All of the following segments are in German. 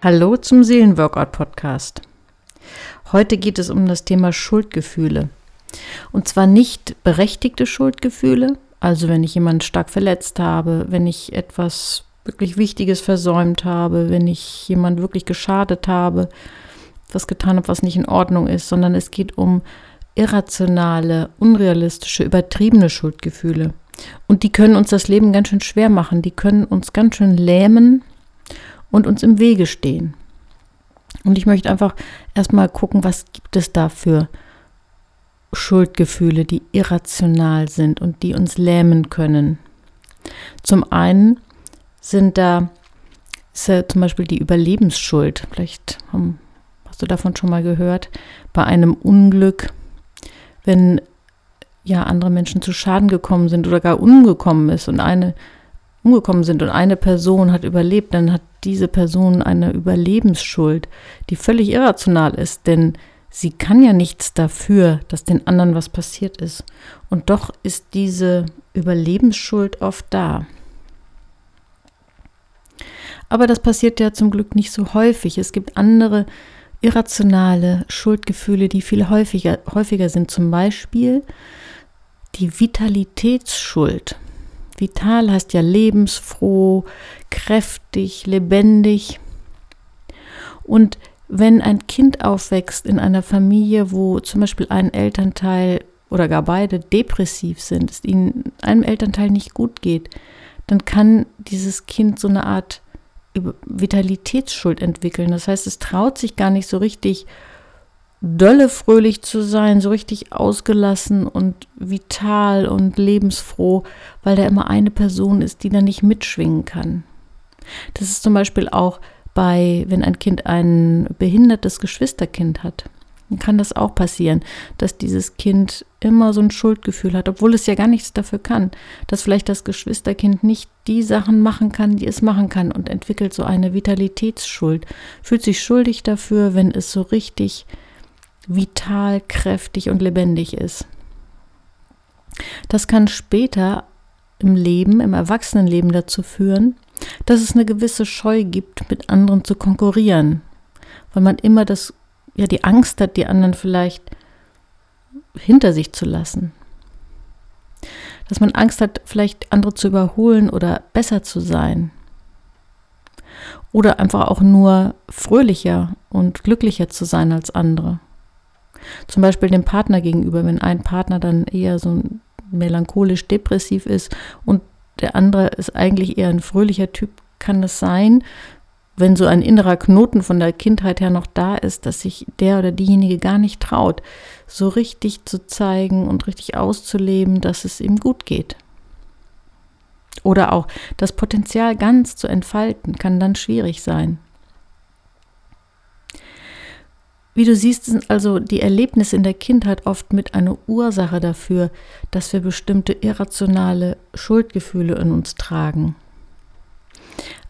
Hallo zum Seelenworkout Podcast. Heute geht es um das Thema Schuldgefühle. Und zwar nicht berechtigte Schuldgefühle, also wenn ich jemanden stark verletzt habe, wenn ich etwas wirklich Wichtiges versäumt habe, wenn ich jemand wirklich geschadet habe, was getan habe, was nicht in Ordnung ist, sondern es geht um irrationale, unrealistische, übertriebene Schuldgefühle. Und die können uns das Leben ganz schön schwer machen, die können uns ganz schön lähmen und uns im Wege stehen. Und ich möchte einfach erstmal gucken, was gibt es da für Schuldgefühle, die irrational sind und die uns lähmen können. Zum einen sind da ist ja zum Beispiel die Überlebensschuld. Vielleicht hast du davon schon mal gehört. Bei einem Unglück, wenn ja andere Menschen zu Schaden gekommen sind oder gar umgekommen ist und eine umgekommen sind und eine Person hat überlebt, dann hat diese Person eine Überlebensschuld, die völlig irrational ist, denn sie kann ja nichts dafür, dass den anderen was passiert ist. Und doch ist diese Überlebensschuld oft da. Aber das passiert ja zum Glück nicht so häufig. Es gibt andere irrationale Schuldgefühle, die viel häufiger, häufiger sind. Zum Beispiel die Vitalitätsschuld. Vital heißt ja lebensfroh, kräftig, lebendig. Und wenn ein Kind aufwächst in einer Familie, wo zum Beispiel ein Elternteil oder gar beide depressiv sind, es ihnen einem Elternteil nicht gut geht, dann kann dieses Kind so eine Art Vitalitätsschuld entwickeln. Das heißt, es traut sich gar nicht so richtig dolle fröhlich zu sein, so richtig ausgelassen und vital und lebensfroh, weil da immer eine Person ist, die da nicht mitschwingen kann. Das ist zum Beispiel auch bei, wenn ein Kind ein behindertes Geschwisterkind hat, dann kann das auch passieren, dass dieses Kind immer so ein Schuldgefühl hat, obwohl es ja gar nichts dafür kann, dass vielleicht das Geschwisterkind nicht die Sachen machen kann, die es machen kann und entwickelt so eine Vitalitätsschuld, fühlt sich schuldig dafür, wenn es so richtig vital, kräftig und lebendig ist. Das kann später im Leben, im Erwachsenenleben dazu führen, dass es eine gewisse Scheu gibt, mit anderen zu konkurrieren, weil man immer das, ja, die Angst hat, die anderen vielleicht hinter sich zu lassen. Dass man Angst hat, vielleicht andere zu überholen oder besser zu sein. Oder einfach auch nur fröhlicher und glücklicher zu sein als andere. Zum Beispiel dem Partner gegenüber, wenn ein Partner dann eher so melancholisch depressiv ist und der andere ist eigentlich eher ein fröhlicher Typ, kann es sein, wenn so ein innerer Knoten von der Kindheit her noch da ist, dass sich der oder diejenige gar nicht traut, so richtig zu zeigen und richtig auszuleben, dass es ihm gut geht. Oder auch das Potenzial ganz zu entfalten, kann dann schwierig sein. Wie du siehst, sind also die Erlebnisse in der Kindheit oft mit einer Ursache dafür, dass wir bestimmte irrationale Schuldgefühle in uns tragen.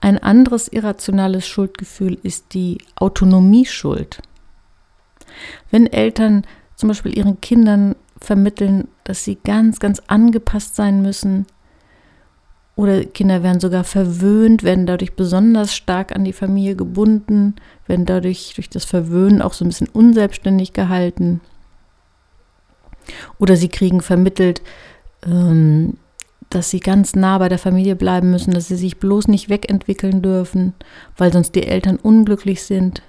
Ein anderes irrationales Schuldgefühl ist die Autonomieschuld. Wenn Eltern zum Beispiel ihren Kindern vermitteln, dass sie ganz, ganz angepasst sein müssen, oder Kinder werden sogar verwöhnt, werden dadurch besonders stark an die Familie gebunden, werden dadurch durch das Verwöhnen auch so ein bisschen unselbstständig gehalten. Oder sie kriegen vermittelt, ähm, dass sie ganz nah bei der Familie bleiben müssen, dass sie sich bloß nicht wegentwickeln dürfen, weil sonst die Eltern unglücklich sind.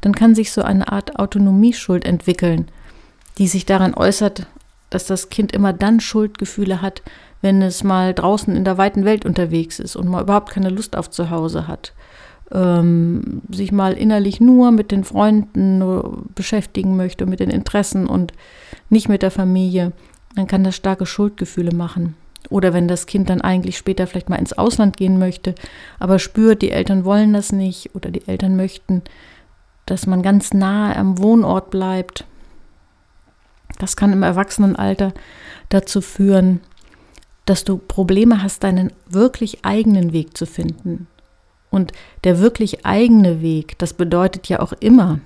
Dann kann sich so eine Art Autonomieschuld entwickeln, die sich daran äußert, dass das Kind immer dann Schuldgefühle hat, wenn es mal draußen in der weiten Welt unterwegs ist und mal überhaupt keine Lust auf zu Hause hat. Ähm, sich mal innerlich nur mit den Freunden beschäftigen möchte, mit den Interessen und nicht mit der Familie, dann kann das starke Schuldgefühle machen. Oder wenn das Kind dann eigentlich später vielleicht mal ins Ausland gehen möchte, aber spürt, die Eltern wollen das nicht oder die Eltern möchten, dass man ganz nah am Wohnort bleibt. Das kann im Erwachsenenalter dazu führen, dass du Probleme hast, deinen wirklich eigenen Weg zu finden. Und der wirklich eigene Weg, das bedeutet ja auch immer,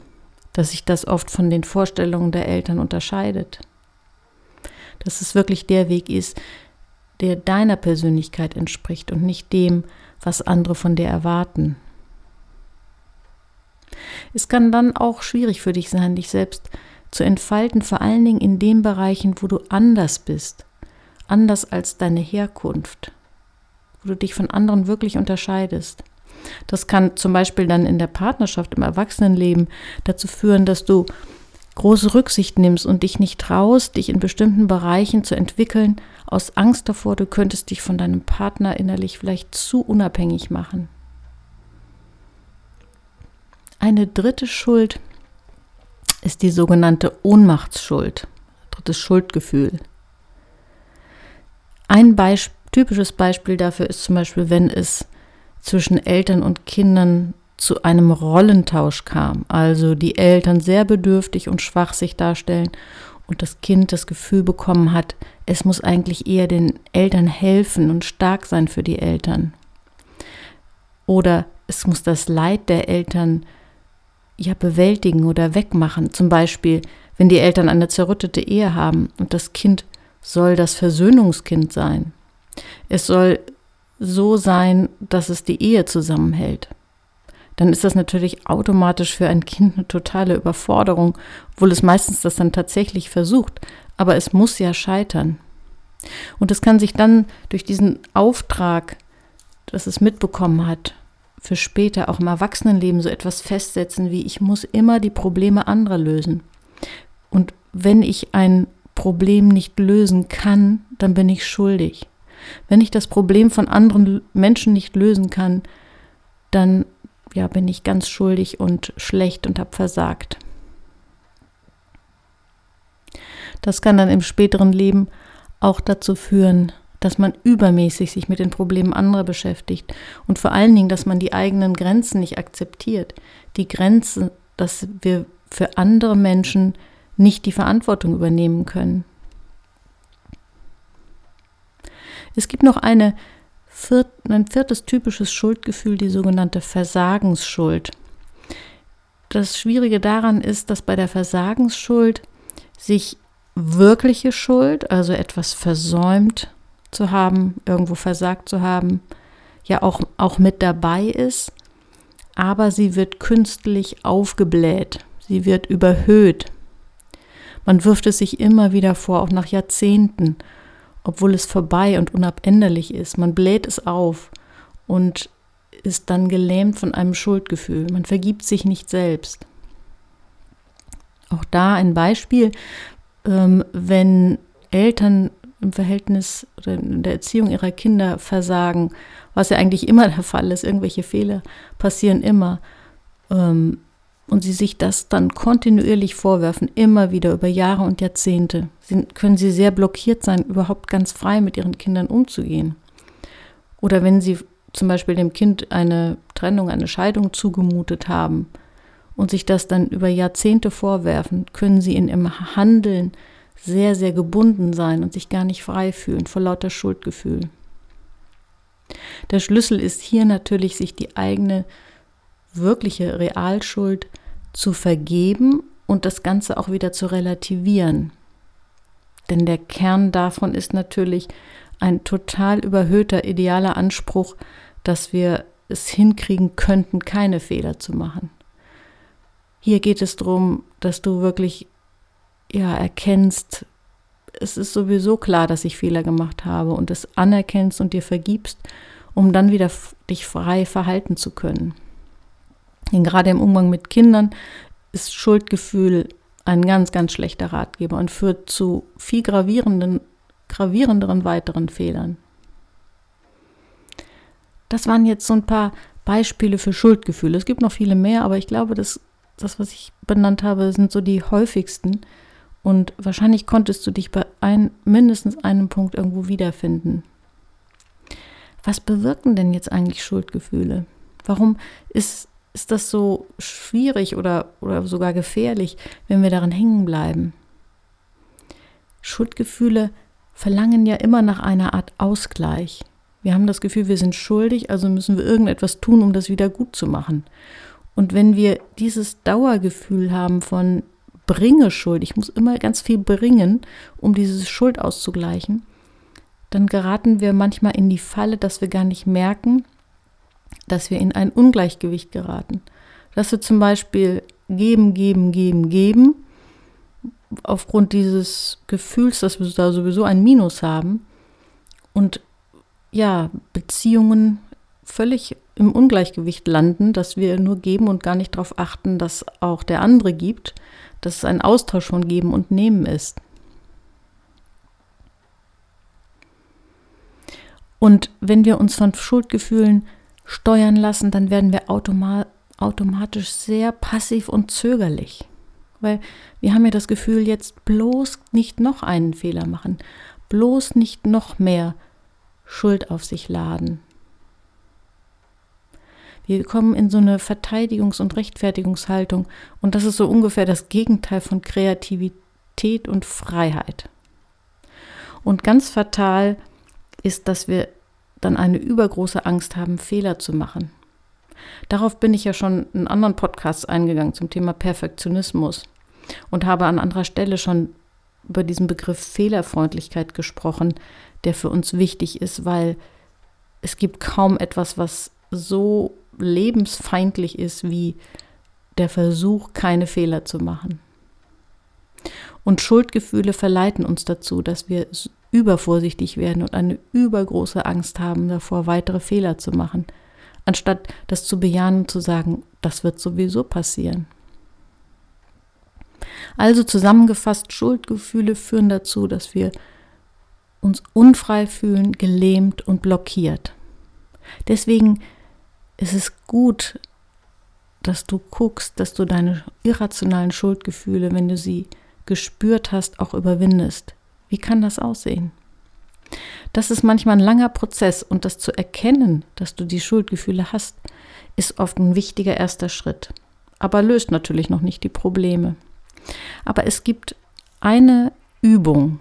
dass sich das oft von den Vorstellungen der Eltern unterscheidet. Dass es wirklich der Weg ist, der deiner Persönlichkeit entspricht und nicht dem, was andere von dir erwarten. Es kann dann auch schwierig für dich sein, dich selbst zu entfalten, vor allen Dingen in den Bereichen, wo du anders bist, anders als deine Herkunft, wo du dich von anderen wirklich unterscheidest. Das kann zum Beispiel dann in der Partnerschaft, im Erwachsenenleben dazu führen, dass du große Rücksicht nimmst und dich nicht traust, dich in bestimmten Bereichen zu entwickeln, aus Angst davor, du könntest dich von deinem Partner innerlich vielleicht zu unabhängig machen. Eine dritte Schuld ist die sogenannte Ohnmachtsschuld, drittes Schuldgefühl. Ein Beisp typisches Beispiel dafür ist zum Beispiel, wenn es zwischen Eltern und Kindern zu einem Rollentausch kam, also die Eltern sehr bedürftig und schwach sich darstellen und das Kind das Gefühl bekommen hat, es muss eigentlich eher den Eltern helfen und stark sein für die Eltern. Oder es muss das Leid der Eltern ja bewältigen oder wegmachen. Zum Beispiel, wenn die Eltern eine zerrüttete Ehe haben und das Kind soll das Versöhnungskind sein. Es soll so sein, dass es die Ehe zusammenhält. Dann ist das natürlich automatisch für ein Kind eine totale Überforderung, obwohl es meistens das dann tatsächlich versucht. Aber es muss ja scheitern. Und es kann sich dann durch diesen Auftrag, dass es mitbekommen hat, für später auch im Erwachsenenleben so etwas festsetzen wie ich muss immer die Probleme anderer lösen. Und wenn ich ein Problem nicht lösen kann, dann bin ich schuldig. Wenn ich das Problem von anderen Menschen nicht lösen kann, dann ja, bin ich ganz schuldig und schlecht und habe versagt. Das kann dann im späteren Leben auch dazu führen, dass man übermäßig sich mit den Problemen anderer beschäftigt und vor allen Dingen, dass man die eigenen Grenzen nicht akzeptiert. Die Grenze, dass wir für andere Menschen nicht die Verantwortung übernehmen können. Es gibt noch eine ein viertes typisches Schuldgefühl, die sogenannte Versagensschuld. Das Schwierige daran ist, dass bei der Versagensschuld sich wirkliche Schuld, also etwas versäumt zu haben, irgendwo versagt zu haben, ja auch, auch mit dabei ist, aber sie wird künstlich aufgebläht, sie wird überhöht. Man wirft es sich immer wieder vor, auch nach Jahrzehnten, obwohl es vorbei und unabänderlich ist. Man bläht es auf und ist dann gelähmt von einem Schuldgefühl. Man vergibt sich nicht selbst. Auch da ein Beispiel, ähm, wenn Eltern im Verhältnis oder in der Erziehung ihrer Kinder versagen, was ja eigentlich immer der Fall ist, irgendwelche Fehler passieren immer, ähm, und sie sich das dann kontinuierlich vorwerfen, immer wieder über Jahre und Jahrzehnte, sind, können sie sehr blockiert sein, überhaupt ganz frei mit ihren Kindern umzugehen. Oder wenn sie zum Beispiel dem Kind eine Trennung, eine Scheidung zugemutet haben und sich das dann über Jahrzehnte vorwerfen, können sie in ihrem Handeln sehr, sehr gebunden sein und sich gar nicht frei fühlen vor lauter Schuldgefühl. Der Schlüssel ist hier natürlich, sich die eigene wirkliche Realschuld zu vergeben und das Ganze auch wieder zu relativieren. Denn der Kern davon ist natürlich ein total überhöhter idealer Anspruch, dass wir es hinkriegen könnten, keine Fehler zu machen. Hier geht es darum, dass du wirklich ja erkennst, es ist sowieso klar, dass ich Fehler gemacht habe und es anerkennst und dir vergibst, um dann wieder dich frei verhalten zu können. Denn gerade im Umgang mit Kindern ist Schuldgefühl ein ganz, ganz schlechter Ratgeber und führt zu viel gravierenden, gravierenderen weiteren Fehlern. Das waren jetzt so ein paar Beispiele für Schuldgefühle. Es gibt noch viele mehr, aber ich glaube, dass das, was ich benannt habe, sind so die häufigsten. Und wahrscheinlich konntest du dich bei ein, mindestens einem Punkt irgendwo wiederfinden. Was bewirken denn jetzt eigentlich Schuldgefühle? Warum ist ist das so schwierig oder, oder sogar gefährlich, wenn wir daran hängen bleiben. Schuldgefühle verlangen ja immer nach einer Art Ausgleich. Wir haben das Gefühl, wir sind schuldig, also müssen wir irgendetwas tun, um das wieder gut zu machen. Und wenn wir dieses Dauergefühl haben von bringe Schuld, ich muss immer ganz viel bringen, um diese Schuld auszugleichen, dann geraten wir manchmal in die Falle, dass wir gar nicht merken, dass wir in ein Ungleichgewicht geraten, dass wir zum Beispiel geben, geben, geben, geben, aufgrund dieses Gefühls, dass wir da sowieso ein Minus haben und ja, Beziehungen völlig im Ungleichgewicht landen, dass wir nur geben und gar nicht darauf achten, dass auch der andere gibt, dass es ein Austausch von Geben und Nehmen ist. Und wenn wir uns von Schuldgefühlen steuern lassen, dann werden wir automa automatisch sehr passiv und zögerlich. Weil wir haben ja das Gefühl, jetzt bloß nicht noch einen Fehler machen, bloß nicht noch mehr Schuld auf sich laden. Wir kommen in so eine Verteidigungs- und Rechtfertigungshaltung und das ist so ungefähr das Gegenteil von Kreativität und Freiheit. Und ganz fatal ist, dass wir dann eine übergroße Angst haben, Fehler zu machen. Darauf bin ich ja schon in anderen Podcasts eingegangen zum Thema Perfektionismus und habe an anderer Stelle schon über diesen Begriff Fehlerfreundlichkeit gesprochen, der für uns wichtig ist, weil es gibt kaum etwas, was so lebensfeindlich ist wie der Versuch, keine Fehler zu machen. Und Schuldgefühle verleiten uns dazu, dass wir übervorsichtig werden und eine übergroße Angst haben davor, weitere Fehler zu machen, anstatt das zu bejahen und zu sagen, das wird sowieso passieren. Also zusammengefasst, Schuldgefühle führen dazu, dass wir uns unfrei fühlen, gelähmt und blockiert. Deswegen ist es gut, dass du guckst, dass du deine irrationalen Schuldgefühle, wenn du sie gespürt hast, auch überwindest. Wie kann das aussehen? Das ist manchmal ein langer Prozess und das zu erkennen, dass du die Schuldgefühle hast, ist oft ein wichtiger erster Schritt. Aber löst natürlich noch nicht die Probleme. Aber es gibt eine Übung,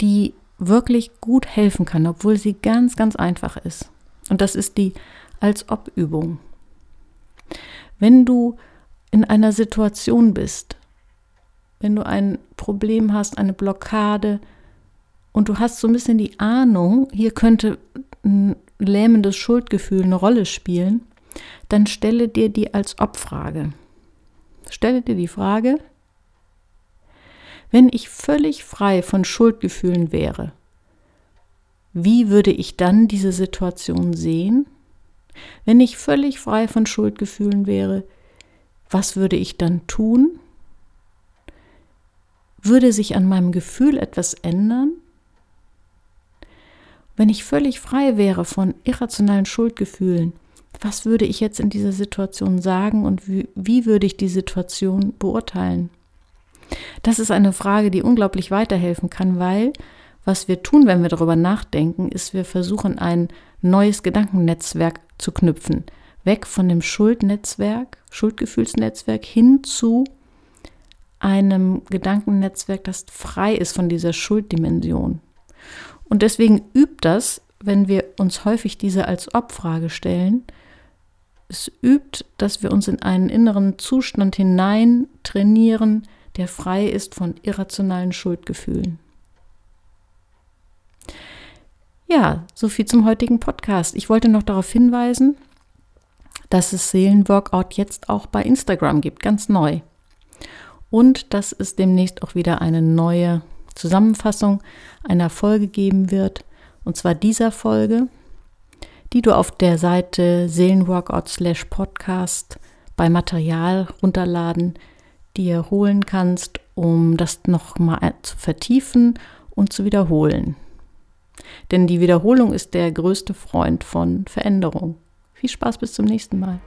die wirklich gut helfen kann, obwohl sie ganz, ganz einfach ist. Und das ist die als Ob-Übung. Wenn du in einer Situation bist, wenn du ein Problem hast, eine Blockade und du hast so ein bisschen die Ahnung, hier könnte ein lähmendes Schuldgefühl eine Rolle spielen, dann stelle dir die als Ob-Frage. Stelle dir die Frage, wenn ich völlig frei von Schuldgefühlen wäre, wie würde ich dann diese Situation sehen? Wenn ich völlig frei von Schuldgefühlen wäre, was würde ich dann tun? Würde sich an meinem Gefühl etwas ändern? Wenn ich völlig frei wäre von irrationalen Schuldgefühlen, was würde ich jetzt in dieser Situation sagen und wie, wie, würde ich die Situation beurteilen? Das ist eine Frage, die unglaublich weiterhelfen kann, weil was wir tun, wenn wir darüber nachdenken, ist, wir versuchen ein neues Gedankennetzwerk zu knüpfen. Weg von dem Schuldnetzwerk, Schuldgefühlsnetzwerk hin zu einem Gedankennetzwerk, das frei ist von dieser Schulddimension. Und deswegen übt das, wenn wir uns häufig diese als Obfrage stellen, es übt, dass wir uns in einen inneren Zustand hinein trainieren, der frei ist von irrationalen Schuldgefühlen. Ja, so viel zum heutigen Podcast. Ich wollte noch darauf hinweisen, dass es Seelenworkout jetzt auch bei Instagram gibt, ganz neu. Und dass es demnächst auch wieder eine neue Zusammenfassung einer Folge geben wird. Und zwar dieser Folge, die du auf der Seite Seelenworkout slash Podcast bei Material runterladen dir holen kannst, um das nochmal zu vertiefen und zu wiederholen. Denn die Wiederholung ist der größte Freund von Veränderung. Viel Spaß bis zum nächsten Mal.